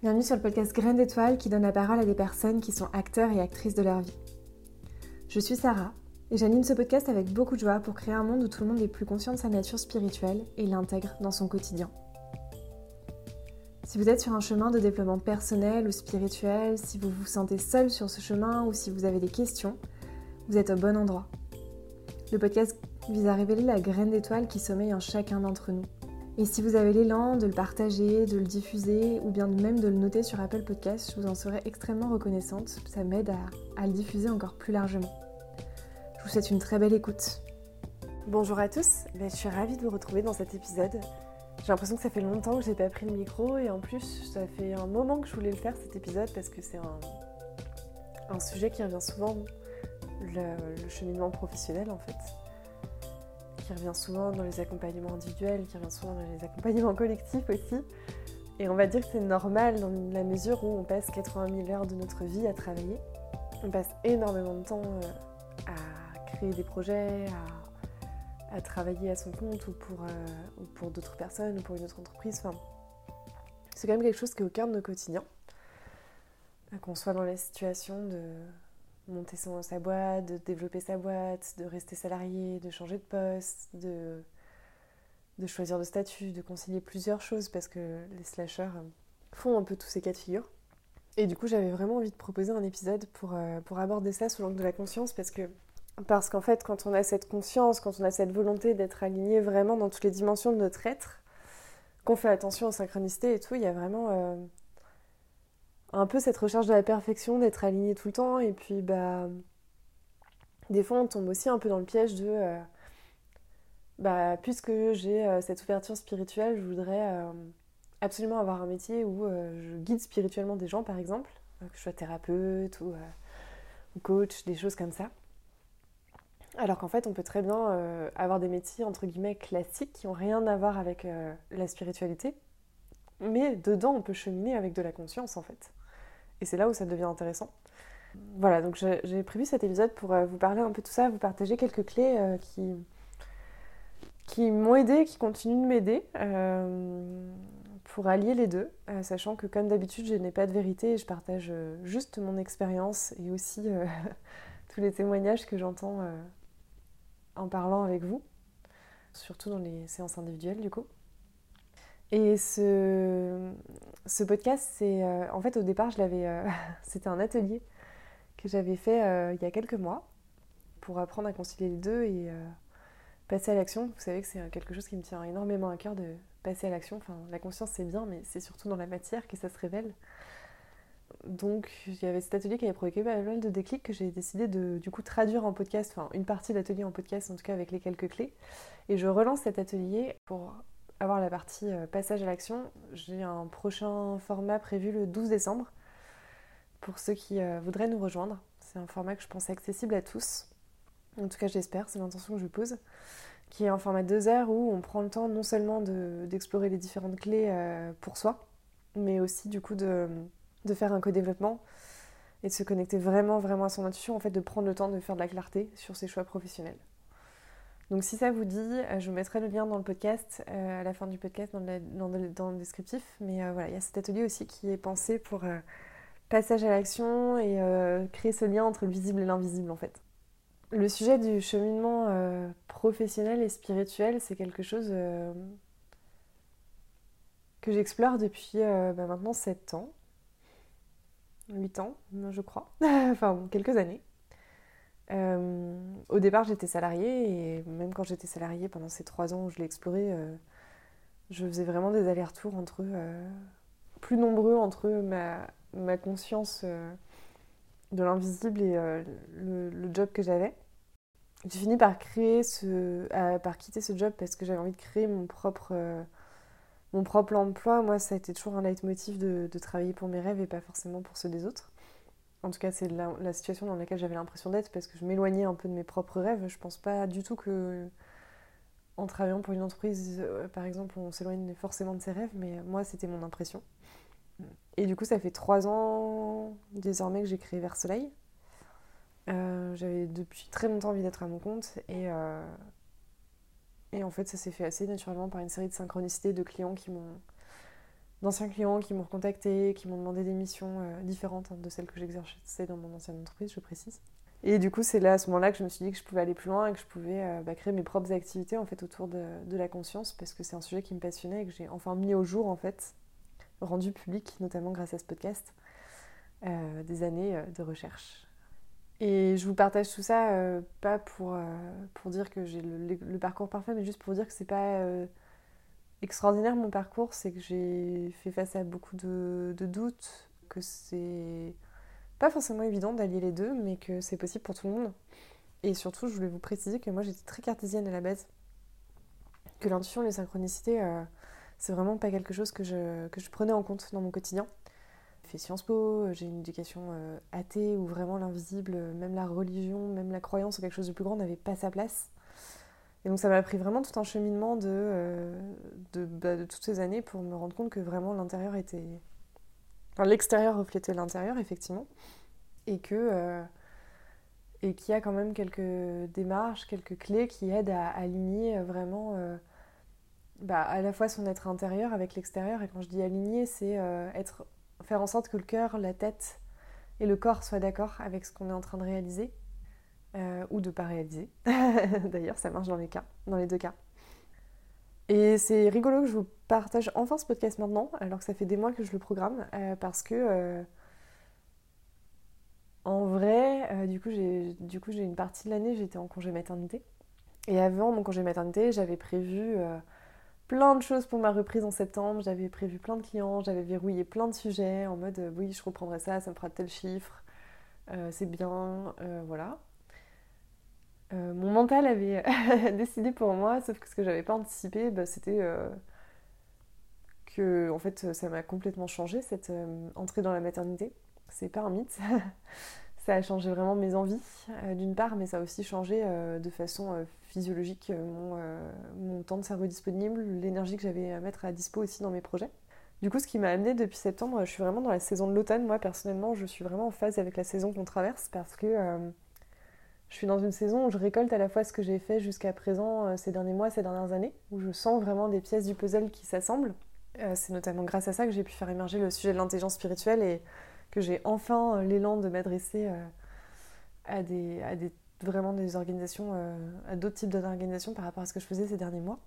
Bienvenue sur le podcast Graines d'étoiles qui donne la parole à des personnes qui sont acteurs et actrices de leur vie. Je suis Sarah et j'anime ce podcast avec beaucoup de joie pour créer un monde où tout le monde est plus conscient de sa nature spirituelle et l'intègre dans son quotidien. Si vous êtes sur un chemin de développement personnel ou spirituel, si vous vous sentez seul sur ce chemin ou si vous avez des questions, vous êtes au bon endroit. Le podcast vise à révéler la graine d'étoile qui sommeille en chacun d'entre nous et si vous avez l'élan de le partager, de le diffuser ou bien même de le noter sur Apple Podcast, je vous en serais extrêmement reconnaissante. Ça m'aide à, le diffuser encore plus largement. Je vous souhaite une très belle écoute. Bonjour à tous, ben, je suis ravie de vous retrouver dans cet épisode. J'ai l'impression que ça fait longtemps que j'ai pas pris le micro et en plus ça fait un moment que je voulais le faire cet épisode parce que c'est un, sujet qui revient souvent, le cheminement professionnel en fait qui revient souvent dans les accompagnements individuels, qui revient souvent dans les accompagnements collectifs aussi. Et on va dire que c'est normal dans la mesure où on passe 80 000 heures de notre vie à travailler. On passe énormément de temps euh, à créer des projets, à, travailler à son compte ou pour, euh, pour d'autres personnes ou pour une autre entreprise. Enfin, c'est quand même quelque chose qui est au cœur de nos quotidiens. Qu'on soit dans la situation de monter son, sa boîte, de développer sa boîte, de rester salarié, de changer de poste, de, choisir de statut, de concilier plusieurs choses parce que les slashers font un peu tous ces cas de figure. Et du coup, j'avais vraiment envie de proposer un épisode pour, euh, aborder ça sous l'angle de la conscience parce que qu'en fait, quand on a cette conscience, quand on a cette volonté d'être aligné vraiment dans toutes les dimensions de notre être, qu'on fait attention aux synchronicités et tout, il y a vraiment euh, un peu cette recherche de la perfection, d'être aligné tout le temps. Et puis, bah, des fois, on tombe aussi un peu dans le piège de, euh, bah, puisque j'ai euh, cette ouverture spirituelle, je voudrais euh, absolument avoir un métier où je guide spirituellement des gens, par exemple, que je sois thérapeute ou, ou, coach, des choses comme ça. Alors qu'en fait, on peut très bien avoir des métiers entre guillemets classiques qui n'ont rien à voir avec la spiritualité, mais dedans, on peut cheminer avec de la conscience en fait. Et c'est là où ça devient intéressant. Voilà, donc j'ai prévu cet épisode pour euh, vous parler un peu de tout ça, vous partager quelques clés euh, qui, qui m'ont aidé, qui continuent de m'aider euh, pour allier les deux, sachant que comme d'habitude, je n'ai pas de vérité et je partage juste mon expérience et aussi tous les témoignages que j'entends en parlant avec vous, surtout dans les séances individuelles du coup. Et ce, podcast, c'est euh, en fait au départ, je l'avais, euh, c'était un atelier que j'avais fait euh, il y a quelques mois pour apprendre à concilier les deux et passer à l'action. Vous savez que c'est quelque chose qui me tient énormément à cœur de passer à l'action. Enfin, la conscience c'est bien, mais c'est surtout dans la matière que ça se révèle. Donc, il y avait cet atelier qui avait provoqué pas mal de déclics que j'ai décidé de du coup traduire en podcast, enfin une partie de l'atelier en podcast en tout cas avec les quelques clés. Et je relance cet atelier pour avoir la partie euh, passage à l'action, j'ai un prochain format prévu le 12 décembre pour ceux qui euh, voudraient nous rejoindre. C'est un format que je pense accessible à tous. En tout cas, j'espère, c'est l'intention que je pose. Qui est un format de deux heures où on prend le temps non seulement d'explorer les différentes clés euh, pour soi, mais aussi du coup de, de faire un co-développement et de se connecter vraiment, vraiment à son intuition, en fait, de prendre le temps de faire de la clarté sur ses choix professionnels. Donc si ça vous dit, euh, je vous mettrai le lien dans le podcast, euh, à la fin du podcast, dans, le, descriptif. Mais euh, voilà, il y a cet atelier aussi qui est pensé pour passage à l'action et créer ce lien entre le visible et l'invisible en fait. Le sujet du cheminement professionnel et spirituel, c'est quelque chose que j'explore depuis bah, maintenant 7 ans. 8 ans, je crois. enfin, quelques années. Euh, au départ, j'étais salariée et même quand j'étais salariée pendant ces trois ans où je l'ai exploré, euh, je faisais vraiment des allers-retours entre euh, plus nombreux entre ma, conscience de l'invisible et le, job que j'avais. J'ai fini par créer ce, par quitter ce job parce que j'avais envie de créer mon propre mon propre emploi. Moi, ça a été toujours un leitmotiv de, de travailler pour mes rêves et pas forcément pour ceux des autres. En tout cas, c'est la, situation dans laquelle j'avais l'impression d'être parce que je m'éloignais un peu de mes propres rêves. Je pense pas du tout que en travaillant pour une entreprise, euh, par exemple, on s'éloigne forcément de ses rêves, mais moi, c'était mon impression. Et du coup, ça fait trois ans désormais que j'ai créé Vers Soleil. Euh, j'avais depuis très longtemps envie d'être à mon compte et, euh, et en fait, ça s'est fait assez naturellement par une série de synchronicités de clients qui m'ont d'anciens clients qui m'ont recontacté, qui m'ont demandé des missions différentes hein, de celles que j'exerçais dans mon ancienne entreprise, je précise. Et du coup, c'est là à ce moment-là que je me suis dit que je pouvais aller plus loin et que je pouvais bah, créer mes propres activités en fait autour de, la conscience parce que c'est un sujet qui me passionnait et que j'ai enfin mis au jour en fait, rendu public, notamment grâce à ce podcast, des années de recherche et je vous partage tout ça, euh, pas pour, euh, pour dire que j'ai le, parcours parfait, mais juste pour dire que c'est pas euh, extraordinaire mon parcours, c'est que j'ai fait face à beaucoup de, doutes, que c'est pas forcément évident d'allier les deux, mais que c'est possible pour tout le monde. Et surtout, je voulais vous préciser que moi j'étais très cartésienne à la base, que l'intuition, les synchronicités, c'est vraiment pas quelque chose que je, que je prenais en compte dans mon quotidien fait Sciences Po, j'ai une éducation euh, athée où vraiment l'invisible, même la religion, même la croyance en quelque chose de plus grand n'avait pas sa place. Et donc ça m'a pris vraiment tout un cheminement de, euh, bah, de, toutes ces années pour me rendre compte que vraiment l'intérieur était... Enfin, l'extérieur reflétait l'intérieur, effectivement. Et que... Euh, et qu'il y a quand même quelques démarches, quelques clés qui aident à aligner vraiment bah, à la fois son être intérieur avec l'extérieur. Et quand je dis aligner, c'est être faire en sorte que le cœur, la tête et le corps soient d'accord avec ce qu'on est en train de réaliser euh, ou de pas réaliser. D'ailleurs, ça marche dans les cas, dans les deux cas. Et c'est rigolo que je vous partage enfin ce podcast maintenant, alors que ça fait des mois que je le programme, euh, parce que euh, en vrai, du coup, j'ai une partie de l'année j'étais en congé maternité. Et avant mon congé maternité, j'avais prévu plein de choses pour ma reprise en septembre. J'avais prévu plein de clients, j'avais verrouillé plein de sujets en mode oui, je reprendrai ça, ça me fera tel chiffre, c'est bien, voilà. Mon mental avait décidé pour moi, sauf que ce que j'avais pas anticipé, bah, c'était que en fait ça m'a complètement changé cette entrée dans la maternité. C'est pas un mythe. ça a changé vraiment mes envies d'une part, mais ça a aussi changé de façon physiologique, euh, mon, euh, mon, temps de cerveau disponible, l'énergie que j'avais à mettre à dispo aussi dans mes projets. Du coup, ce qui m'a amené depuis septembre, je suis vraiment dans la saison de l'automne. Moi, personnellement, je suis vraiment en phase avec la saison qu'on traverse parce que euh, je suis dans une saison où je récolte à la fois ce que j'ai fait jusqu'à présent ces derniers mois, ces dernières années, où je sens vraiment des pièces du puzzle qui s'assemblent. c'est notamment grâce à ça que j'ai pu faire émerger le sujet de l'intelligence spirituelle et que j'ai enfin l'élan de m'adresser à des, à des vraiment des organisations, euh, à d'autres types d'organisations par rapport à ce que je faisais ces derniers mois.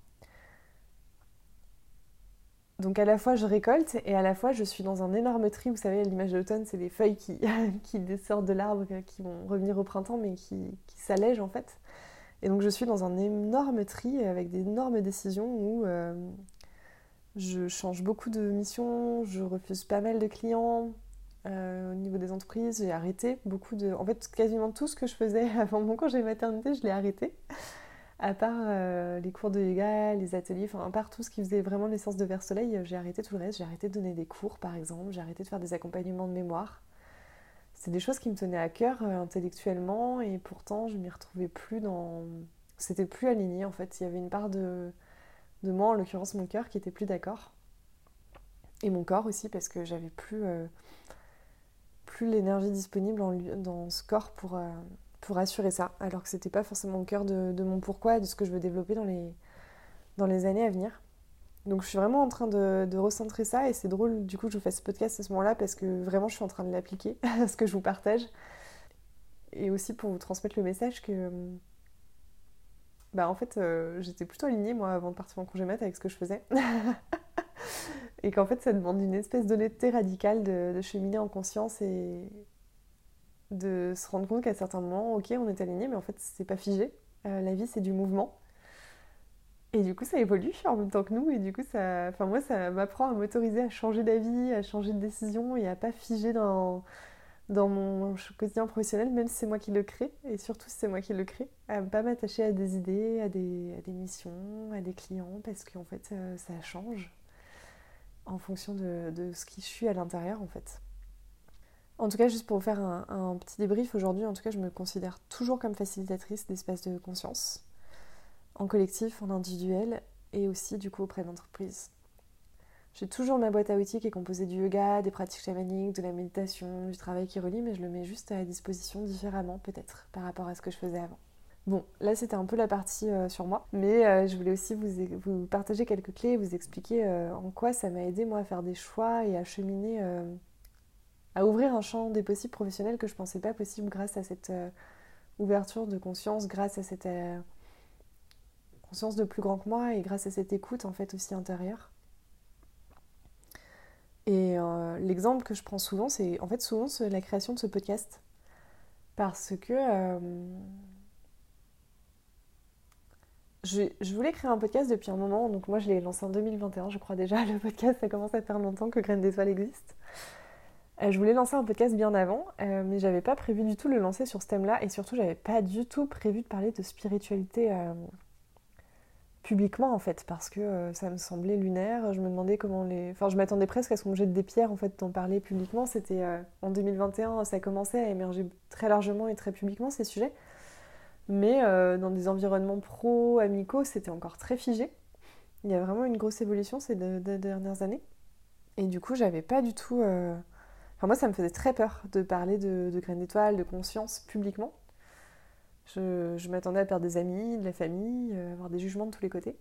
Donc à la fois je récolte et à la fois je suis dans un énorme tri. Vous savez, l'image de l'automne, c'est les feuilles qui, qui descendent de l'arbre, qui vont revenir au printemps, mais qui, qui s'allègent en fait. Et donc je suis dans un énorme tri avec d'énormes décisions où euh, je change beaucoup de missions, je refuse pas mal de clients, euh, au niveau des entreprises, j'ai arrêté beaucoup de. En fait, quasiment tout ce que je faisais avant mon congé maternité, je l'ai arrêté. À part euh, les cours de yoga, les ateliers, enfin, à part tout ce qui faisait vraiment l'essence de vers soleil, j'ai arrêté tout le reste. J'ai arrêté de donner des cours, par exemple. J'ai arrêté de faire des accompagnements de mémoire. C'est des choses qui me tenaient à cœur euh, intellectuellement et pourtant, je m'y retrouvais plus dans. C'était plus aligné en fait. Il y avait une part de, de moi, en l'occurrence mon cœur, qui était plus d'accord. Et mon corps aussi, parce que j'avais plus plus l'énergie disponible dans ce corps pour, euh, pour assurer ça, alors que c'était pas forcément au cœur de, mon pourquoi et de ce que je veux développer dans les, dans années à venir. Donc je suis vraiment en train de, recentrer ça et c'est drôle du coup que je vous fasse ce podcast à ce moment-là parce que vraiment je suis en train de l'appliquer ce que je vous partage et aussi pour vous transmettre le message que bah en fait euh, j'étais plutôt alignée moi avant de partir en congé mat avec ce que je faisais et qu'en fait ça demande une espèce d'honnêteté radicale de, cheminer en conscience et de se rendre compte qu'à certains moments, ok, on est aligné, mais en fait c'est pas figé. Euh, la vie c'est du mouvement. Et du coup ça évolue en même temps que nous, et du coup ça, enfin moi ça m'apprend à m'autoriser à changer d'avis, à changer de décision et à pas figer dans, mon quotidien professionnel, même si c'est moi qui le crée, et surtout si c'est moi qui le crée, à ne pas m'attacher à des idées, à des, à des missions, à des clients, parce qu'en fait euh, ça change en fonction de, ce qui je suis à l'intérieur en fait. En tout cas, juste pour faire un, petit débrief aujourd'hui, en tout cas, je me considère toujours comme facilitatrice d'espace de conscience, en collectif, en individuel et aussi du coup auprès d'entreprises. J'ai toujours ma boîte à outils qui est composée du yoga, des pratiques chamaniques, de la méditation, du travail qui relie, mais je le mets juste à disposition différemment peut-être par rapport à ce que je faisais avant. Bon, là c'était un peu la partie euh, sur moi, mais euh, je voulais aussi vous, vous, partager quelques clés, vous expliquer euh, en quoi ça m'a aidé moi à faire des choix et à cheminer, à ouvrir un champ des possibles professionnels que je pensais pas possible grâce à cette ouverture de conscience, grâce à cette conscience de plus grand que moi et grâce à cette écoute en fait aussi intérieure. Et l'exemple que je prends souvent, c'est en fait souvent la création de ce podcast. Parce que je, voulais créer un podcast depuis un moment, donc moi je l'ai lancé en 2021, je crois déjà. Le podcast, ça commence à faire longtemps que Graines d'étoiles existe. Euh, je voulais lancer un podcast bien avant, euh, mais j'avais pas prévu du tout le lancer sur ce thème-là, et surtout j'avais pas du tout prévu de parler de spiritualité euh, publiquement en fait, parce que ça me semblait lunaire. Je me demandais comment les. Enfin, je m'attendais presque à ce qu'on me jette des pierres en fait d'en parler publiquement. C'était en 2021, ça commençait à émerger très largement et très publiquement ces sujets. Mais dans des environnements pro-amicaux, c'était encore très figé. Il y a vraiment une grosse évolution ces deux, dernières années. Et du coup, j'avais pas du tout. Euh, enfin, moi, ça me faisait très peur de parler de, graines d'étoiles, de conscience publiquement. Je, m'attendais à perdre des amis, de la famille, euh, avoir des jugements de tous les côtés.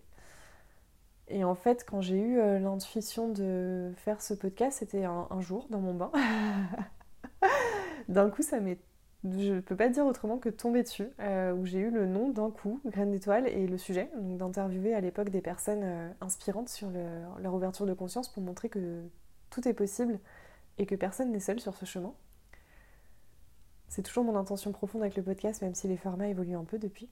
Et en fait, quand j'ai eu l'intuition de faire ce podcast, c'était un, jour dans mon bain. D'un coup, ça m'est je ne peux pas dire autrement que tomber dessus, euh, où j'ai eu le nom d'un coup, Graine d'étoile, et le sujet, donc d'interviewer à l'époque des personnes euh, inspirantes sur leur ouverture de conscience pour montrer que tout est possible et que personne n'est seul sur ce chemin. C'est toujours mon intention profonde avec le podcast, même si les formats évoluent un peu depuis.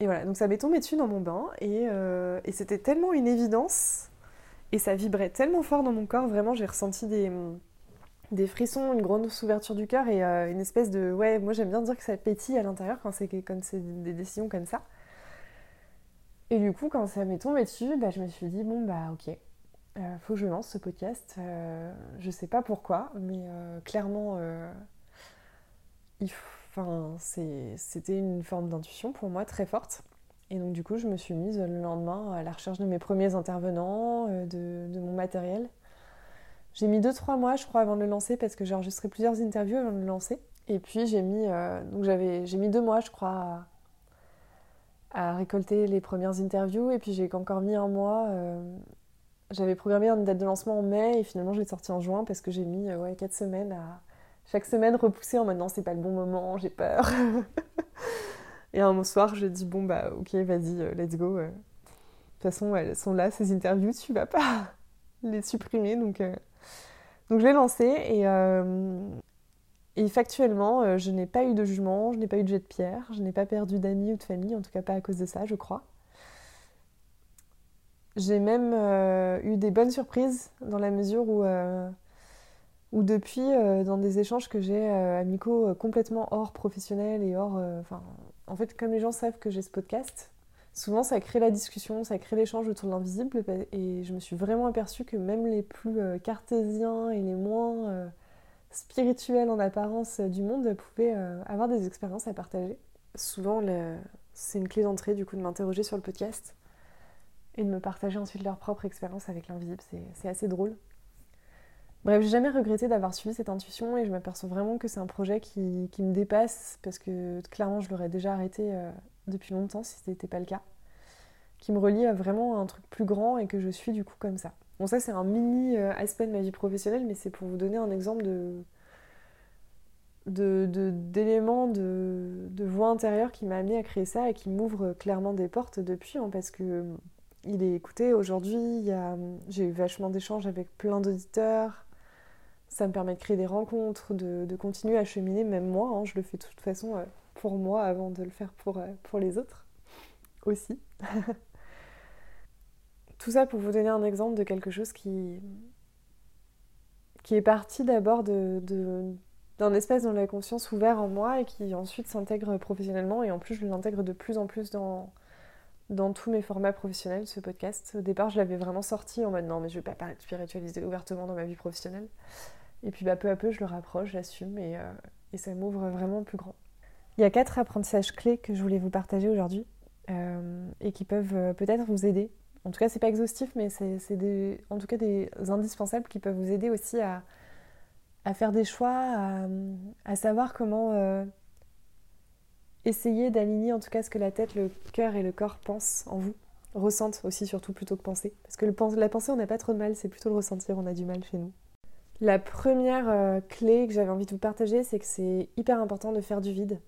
Et voilà, donc ça m'est tombé dessus dans mon bain, et, euh, et c'était tellement une évidence, et ça vibrait tellement fort dans mon corps, vraiment j'ai ressenti des des frissons, une grande ouverture du cœur et euh, une espèce de ouais, moi j'aime bien dire que ça pétille à l'intérieur quand c'est des décisions comme ça. Et du coup, quand ça m'est tombé dessus, bah, je me suis dit bon bah ok, euh, faut que je lance ce podcast. Euh, je sais pas pourquoi, mais clairement, c'était une forme d'intuition pour moi très forte. Et donc du coup, je me suis mise le lendemain à la recherche de mes premiers intervenants, de, de mon matériel. J'ai mis 2-3 mois, je crois, avant de le lancer parce que j'ai enregistré plusieurs interviews avant de le lancer. Et puis j'ai mis, euh, donc mis deux mois, je crois, à, récolter les premières interviews. Et puis j'ai encore mis un mois. Euh, j'avais programmé une date de lancement en mai et finalement je l'ai sorti en juin parce que j'ai mis euh, ouais, 4 semaines à chaque semaine repousser en mode non, c'est pas le bon moment, j'ai peur. et un soir, je dis bon, bah ok, vas-y, let's go. De toute façon, elles sont là, ces interviews, tu vas pas les supprimer donc. Donc je l'ai lancé et, euh, et factuellement, euh, je n'ai pas eu de jugement, je n'ai pas eu de jet de pierre, je n'ai pas perdu d'amis ou de famille, en tout cas pas à cause de ça, je crois. J'ai même euh, eu des bonnes surprises dans la mesure où, où depuis, dans des échanges que j'ai amicaux complètement hors professionnel et hors... Enfin, en fait, comme les gens savent que j'ai ce podcast, souvent ça crée la discussion, ça crée l'échange autour de l'invisible et je me suis vraiment aperçue que même les plus euh, cartésiens et les moins euh, spirituels en apparence du monde pouvaient euh, avoir des expériences à partager. Souvent c'est une clé d'entrée du coup de m'interroger sur le podcast et de me partager ensuite leur propre expérience avec l'invisible, c'est assez drôle. Bref, j'ai jamais regretté d'avoir suivi cette intuition et je m'aperçois vraiment que c'est un projet qui, me dépasse parce que clairement je l'aurais déjà arrêté depuis longtemps si ce n'était pas le cas, qui me relie à vraiment un truc plus grand et que je suis du coup comme ça. Bon ça c'est un mini euh, aspect de ma vie professionnelle, mais c'est pour vous donner un exemple d'éléments de, de, voix intérieure qui m'a amené à créer ça et qui m'ouvre clairement des portes depuis hein, parce que il est écouté aujourd'hui j'ai eu vachement d'échanges avec plein d'auditeurs ça me permet de créer des rencontres de, continuer à cheminer même moi hein, je le fais de toute façon euh, pour moi avant de le faire pour, euh, les autres aussi. Tout ça pour vous donner un exemple de quelque chose qui, est parti d'abord d'un espace dans la conscience ouvert en moi et qui ensuite s'intègre professionnellement et en plus je l'intègre de plus en plus dans, dans tous mes formats professionnels, ce podcast. Au départ, je l'avais vraiment sorti en mode non, mais je vais pas parler de ouvertement dans ma vie professionnelle. Et puis bah, peu à peu, je le rapproche, j'assume et, euh, et ça m'ouvre vraiment plus grand. Il y a quatre apprentissages clés que je voulais vous partager aujourd'hui euh, et qui peuvent euh, peut-être vous aider. En tout cas, c'est pas exhaustif, mais c'est en tout cas des indispensables qui peuvent vous aider aussi à, faire des choix, à, savoir comment essayez d'aligner en tout cas ce que la tête, le cœur et le corps pensent en vous. Ressentent aussi surtout plutôt que penser. Parce que la pensée, on n'a pas trop de mal, c'est plutôt le ressentir, on a du mal chez nous. La première euh, clé que j'avais envie de vous partager, c'est que c'est hyper important de faire du vide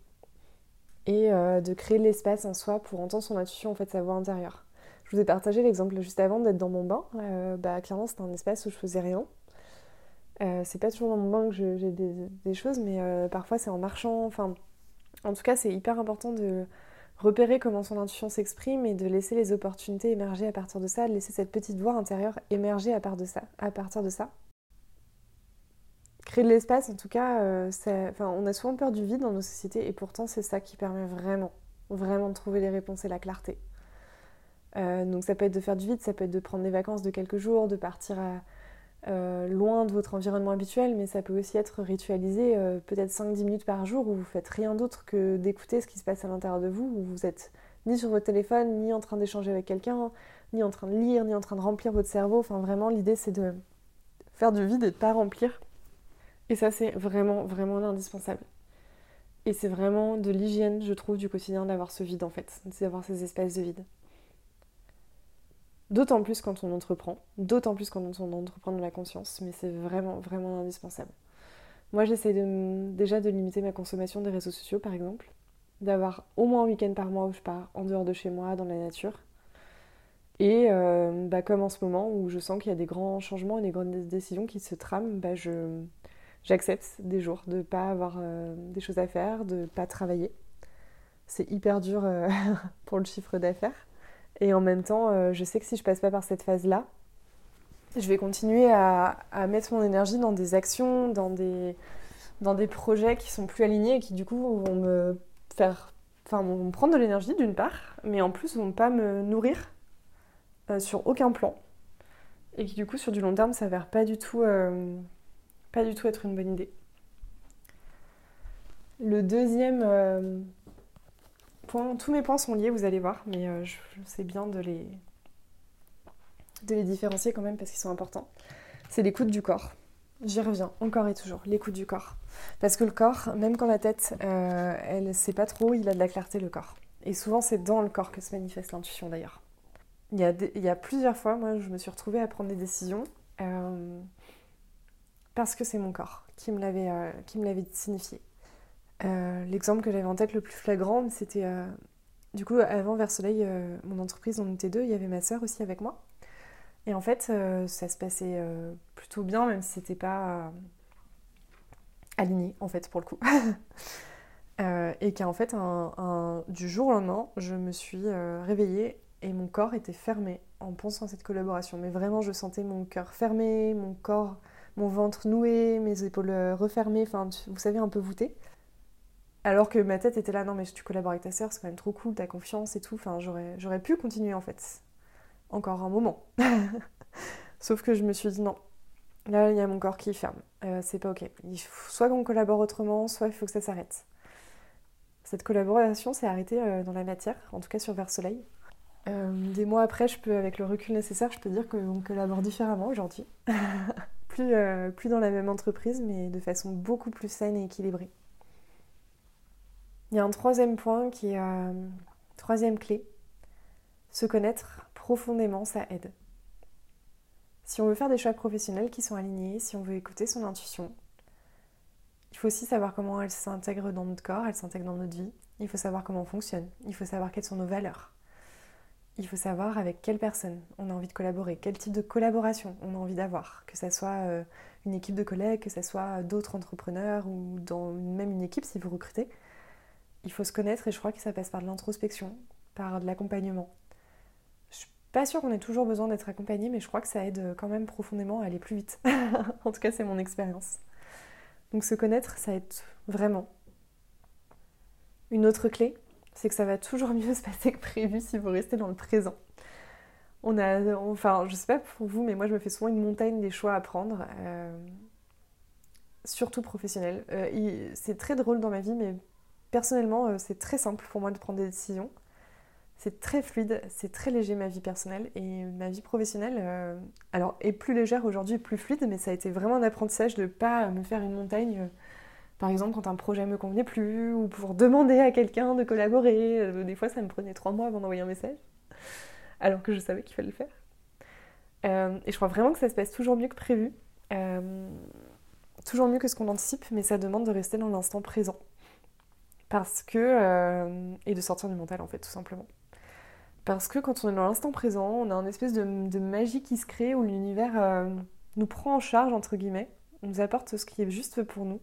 et euh, de créer de l'espace en soi pour entendre son intuition, en fait, sa voix intérieure. Je vous ai partagé l'exemple juste avant d'être dans mon bain. Euh, bah, clairement, c'était un espace où je faisais rien. c'est pas toujours dans mon bain que j'ai des, des, choses, mais parfois c'est en marchant. Enfin, en tout cas, c'est hyper important de repérer comment son intuition s'exprime et de laisser les opportunités émerger à partir de ça, de laisser cette petite voix intérieure émerger à, de ça, à partir de ça. Créer de l'espace, en tout cas, euh, on a souvent peur du vide dans nos sociétés et pourtant c'est ça qui permet vraiment, vraiment de trouver les réponses et la clarté. Euh, donc ça peut être de faire du vide, ça peut être de prendre des vacances de quelques jours, de partir euh, loin de votre environnement habituel, mais ça peut aussi être ritualisé peut-être 5-10 minutes par jour où vous faites rien d'autre que d'écouter ce qui se passe à l'intérieur de vous, où vous êtes ni sur votre téléphone, ni en train d'échanger avec quelqu'un, ni en train de lire, ni en train de remplir votre cerveau. Enfin vraiment l'idée c'est de faire du vide et de pas remplir et ça, c'est vraiment, vraiment indispensable. Et c'est vraiment de l'hygiène, je trouve, du quotidien d'avoir ce vide en fait, d'avoir ces espaces de vide. D'autant plus quand on entreprend, d'autant plus quand on entreprend dans la conscience, mais c'est vraiment, vraiment indispensable. Moi, j'essaie de, déjà de limiter ma consommation des réseaux sociaux, par exemple, d'avoir au moins un week-end par mois où je pars en dehors de chez moi, dans la nature. Et euh, bah, comme en ce moment où je sens qu'il y a des grands changements et des grandes décisions qui se trament, bah, je, j'accepte des jours de ne pas avoir euh, des choses à faire, de ne pas travailler. C'est hyper dur euh, pour le chiffre d'affaires. Et en même temps, euh, je sais que si je passe pas par cette phase-là, je vais continuer à, mettre mon énergie dans des actions, dans des, dans des projets qui sont plus alignés et qui du coup vont me faire, enfin vont prendre de l'énergie d'une part, mais en plus vont pas me nourrir sur aucun plan. Et qui du coup sur du long terme s'avère pas du tout pas du tout être une bonne idée. Le deuxième euh, tous mes points sont liés, vous allez voir, mais euh, je, sais bien de les, de les différencier quand même parce qu'ils sont importants. C'est l'écoute du corps. J'y reviens encore et toujours, l'écoute du corps. Parce que le corps, même quand la tête, euh, elle sait pas trop, il a de la clarté le corps. Et souvent c'est dans le corps que se manifeste l'intuition d'ailleurs. Il y, a plusieurs fois, moi je me suis retrouvée à prendre des décisions parce que c'est mon corps qui me l'avait euh, l'avait signifié. Euh, l'exemple que j'avais en tête le plus flagrant, c'était euh, du coup avant Vers Soleil, mon entreprise, on était deux, il y avait ma sœur aussi avec moi. Et en fait, ça se passait plutôt bien, même si c'était pas aligné en fait pour le coup. et qu'en fait, du jour au lendemain, je me suis réveillée et mon corps était fermé en pensant à cette collaboration. Mais vraiment, je sentais mon cœur fermé, mon corps mon ventre noué, mes épaules euh, refermées, enfin, vous savez, un peu voûté. Alors que ma tête était là, non, mais tu collabores avec ta sœur, c'est quand même trop cool, t'as confiance et tout. Enfin, j'aurais pu continuer en fait. Encore un moment. Sauf que je me suis dit non. Là, il y a mon corps qui ferme. Euh, c'est pas ok. Il faut, soit qu'on collabore autrement, soit il faut que ça s'arrête. Cette collaboration s'est arrêtée euh, dans la matière, en tout cas sur Vers Soleil. des mois après, je peux, avec le recul nécessaire, je peux dire qu'on collabore différemment aujourd'hui. Euh, plus, dans la même entreprise, mais de façon beaucoup plus saine et équilibrée. Il y a un troisième point qui est euh, troisième clé. Se connaître profondément, ça aide. Si on veut faire des choix professionnels qui sont alignés, si on veut écouter son intuition, il faut aussi savoir comment elle s'intègre dans notre corps, elle s'intègre dans notre vie. Il faut savoir comment on fonctionne. Il faut savoir quelles sont nos valeurs il faut savoir avec quelle personne on a envie de collaborer, quel type de collaboration on a envie d'avoir, que ce soit euh, une équipe de collègues, que ce soit d'autres entrepreneurs ou dans même une équipe si vous recrutez. Il faut se connaître et je crois que ça passe par de l'introspection, par de l'accompagnement. Je suis pas sûre qu'on ait toujours besoin d'être accompagné, mais je crois que ça aide quand même profondément à aller plus vite. en tout cas, c'est mon expérience. Donc se connaître, ça aide vraiment. Une autre clé, c'est que ça va toujours mieux se passer que prévu si vous restez dans le présent. On a, enfin, je sais pas pour vous, mais moi je me fais souvent une montagne des choix à prendre, euh, surtout professionnels. Euh, c'est très drôle dans ma vie, mais personnellement, euh, c'est très simple pour moi de prendre des décisions. C'est très fluide, c'est très léger ma vie personnelle et ma vie professionnelle, alors est plus légère aujourd'hui, plus fluide, mais ça a été vraiment un apprentissage de pas me faire une montagne Par exemple, quand un projet me convenait plus, ou pour demander à quelqu'un de collaborer. Euh, des fois, ça me prenait trois mois avant d'envoyer un message, alors que je savais qu'il fallait le faire. Euh, et je crois vraiment que ça se passe toujours mieux que prévu. Euh, toujours mieux que ce qu'on anticipe, mais ça demande de rester dans l'instant présent. Parce que. et de sortir du mental, en fait, tout simplement. Parce que quand on est dans l'instant présent, on a une espèce de, magie qui se crée où l'univers nous prend en charge, entre guillemets, on nous apporte ce qui est juste pour nous.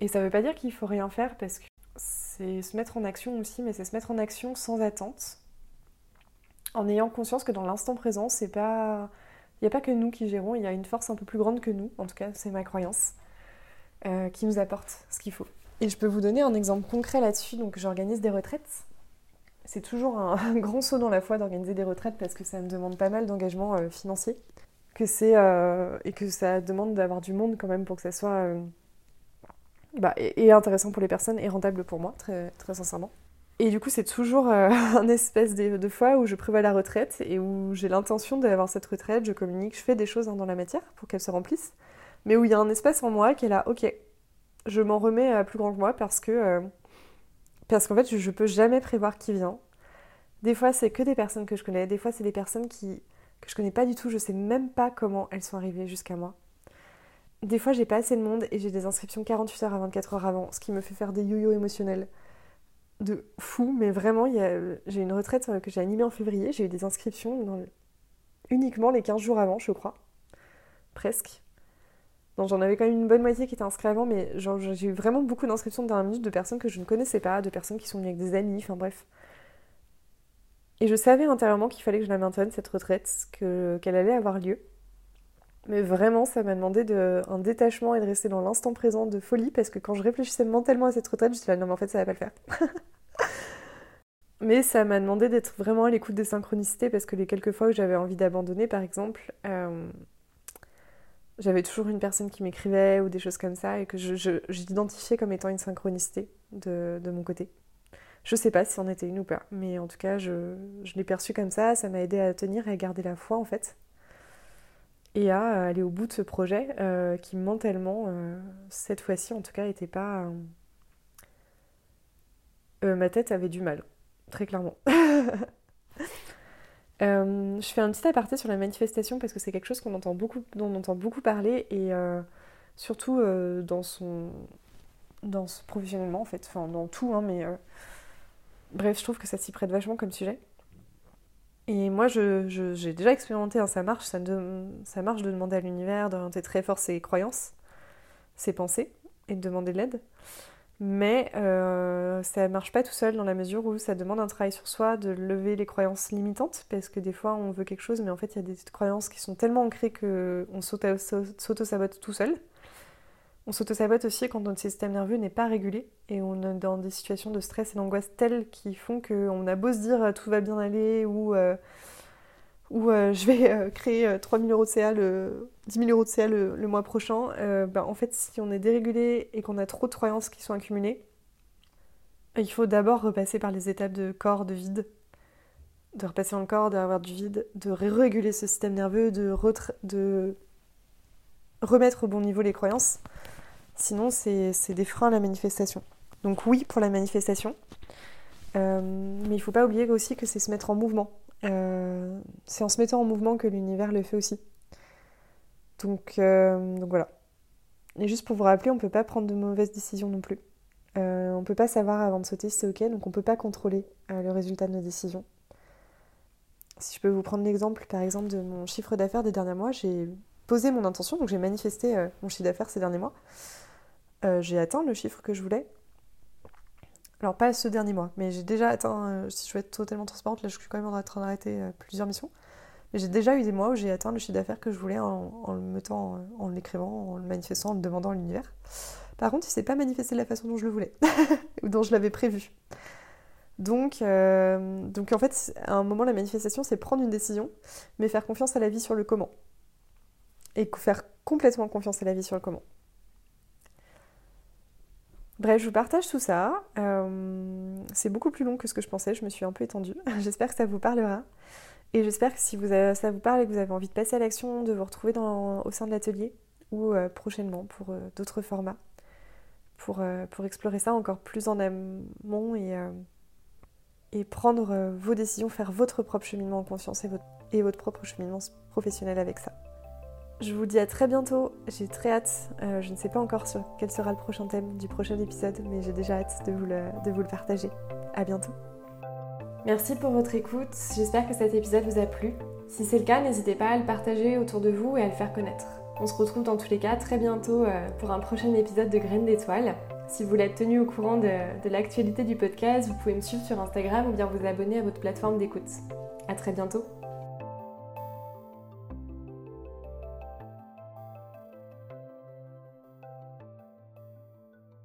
Et ça veut pas dire qu'il faut rien faire parce que c'est se mettre en action aussi, mais c'est se mettre en action sans attente, en ayant conscience que dans l'instant présent, c'est pas, il n'y a pas que nous qui gérons, il y a une force un peu plus grande que nous, en tout cas c'est ma croyance, euh, qui nous apporte ce qu'il faut. Et je peux vous donner un exemple concret là-dessus. Donc j'organise des retraites. C'est toujours un, grand saut dans la foi d'organiser des retraites parce que ça me demande pas mal d'engagement euh, financier, que c'est euh, et que ça demande d'avoir du monde quand même pour que ça soit bah, et, intéressant pour les personnes et rentable pour moi, très, très sincèrement. Et du coup, c'est toujours euh, un espèce de, fois où je prévois la retraite et où j'ai l'intention d'avoir cette retraite, je communique, je fais des choses hein, dans la matière pour qu'elle se remplisse, mais où il y a un espace en moi qui est là, ok, je m'en remets à plus grand que moi parce que euh, parce qu'en fait, je, je peux jamais prévoir qui vient. Des fois, c'est que des personnes que je connais, des fois, c'est des personnes qui que je connais pas du tout, je sais même pas comment elles sont arrivées jusqu'à moi. Des fois, j'ai pas assez de monde et j'ai des inscriptions 48 heures à 24 heures avant, ce qui me fait faire des yo-yo émotionnels de fou. Mais vraiment, j'ai une retraite euh, que j'ai animée en février, j'ai eu des inscriptions uniquement les 15 jours avant, je crois. Presque. J'en avais quand même une bonne moitié qui était inscrite avant, mais j'ai eu vraiment beaucoup d'inscriptions de dernière minute de personnes que je ne connaissais pas, de personnes qui sont venues avec des amis, enfin bref. Et je savais intérieurement qu'il fallait que je la maintienne, cette retraite, qu'elle allait avoir lieu. Mais vraiment, ça m'a demandé de, un détachement et de rester dans l'instant présent de folie parce que quand je réfléchissais mentalement à cette retraite, je me suis là, non, mais en fait, ça va pas le faire. mais ça m'a demandé d'être vraiment à l'écoute des synchronicités parce que les quelques fois où j'avais envie d'abandonner, par exemple, euh, j'avais toujours une personne qui m'écrivait ou des choses comme ça et que j'identifiais comme étant une synchronicité de, de, mon côté. Je sais pas si c'en était une ou pas, mais en tout cas, je, je l'ai perçu comme ça, ça m'a aidé à tenir et à garder la foi en fait et à aller au bout de ce projet euh, qui mentalement, euh, cette fois-ci en tout cas, n'était pas... Euh, ma tête avait du mal, très clairement. je fais un petit aparté sur la manifestation parce que c'est quelque chose qu'on entend beaucoup, dont on entend beaucoup parler et surtout dans son... Dans ce, professionnellement en fait, enfin dans tout, hein, mais bref, je trouve que ça s'y prête vachement comme sujet. Et moi, j'ai je, déjà expérimenté, hein, ça marche, ça, ça, marche de demander à l'univers d'orienter très fort ses croyances, ses pensées, et de demander de l'aide. Mais euh, ça marche pas tout seul dans la mesure où ça demande un travail sur soi, de lever les croyances limitantes, parce que des fois on veut quelque chose, mais en fait il y a des croyances qui sont tellement ancrées qu'on s'auto-sabote tout seul. On s'auto-sabote aussi quand notre système nerveux n'est pas régulé et on est dans des situations de stress et d'angoisse telles qui font qu'on a beau se dire tout va bien aller ou, euh, ou euh, je vais euh, créer 3000 euros de CA, le, 10 000 euros de CA le, mois prochain, bah, en fait si on est dérégulé et qu'on a trop de croyances qui sont accumulées, il faut d'abord repasser par les étapes de corps, de vide, de repasser dans le corps, d'avoir du vide, de réguler ce système nerveux, de, remettre au bon niveau les croyances. Sinon, c'est des freins à la manifestation. Donc oui pour la manifestation, euh, mais il ne faut pas oublier aussi que c'est se mettre en mouvement. Euh, c'est en se mettant en mouvement que l'univers le fait aussi. Donc, euh, donc voilà. Et juste pour vous rappeler, on ne peut pas prendre de mauvaises décisions non plus. on ne peut pas savoir avant de sauter si c'est ok, donc on ne peut pas contrôler le résultat de nos décisions. Si je peux vous prendre l'exemple, par exemple, de mon chiffre d'affaires des derniers mois, j'ai posé mon intention, donc j'ai manifesté mon chiffre d'affaires ces derniers mois. Euh, j'ai atteint le chiffre que je voulais. Alors pas ce dernier mois, mais j'ai déjà atteint, euh, si je veux être totalement transparente, là je suis quand même en train d'arrêter euh, plusieurs missions, j'ai déjà eu des mois où j'ai atteint le chiffre d'affaires que je voulais en, le mettant, en l'écrivant, en le manifestant, en le demandant à l'univers. Par contre, il s'est pas manifesté de la façon dont je le voulais, ou dont je l'avais prévu. Donc, donc en fait, à un moment, la manifestation, c'est prendre une décision, mais faire confiance à la vie sur le comment. Et faire complètement confiance à la vie sur le comment. Bref, je vous partage tout ça. Euh, c'est beaucoup plus long que ce que je pensais, je me suis un peu étendue. j'espère que ça vous parlera. Et j'espère que si ça vous parle et que vous avez envie de passer à l'action, de vous retrouver au sein de l'atelier ou euh, prochainement pour euh, d'autres formats, pour, pour explorer ça encore plus en amont et, prendre vos décisions, faire votre propre cheminement en conscience et votre, et votre propre cheminement professionnel avec ça. Je vous dis à très bientôt, j'ai très hâte, je ne sais pas encore sur quel sera le prochain thème du prochain épisode, mais j'ai déjà hâte de vous le, de vous le partager. À bientôt. Merci pour votre écoute, j'espère que cet épisode vous a plu. Si c'est le cas, n'hésitez pas à le partager autour de vous et à le faire connaître. On se retrouve dans tous les cas très bientôt euh, pour un prochain épisode de Graines d'étoiles. Si vous être tenu au courant de, de l'actualité du podcast, vous pouvez me suivre sur Instagram ou bien vous abonner à votre plateforme d'écoute. A très bientôt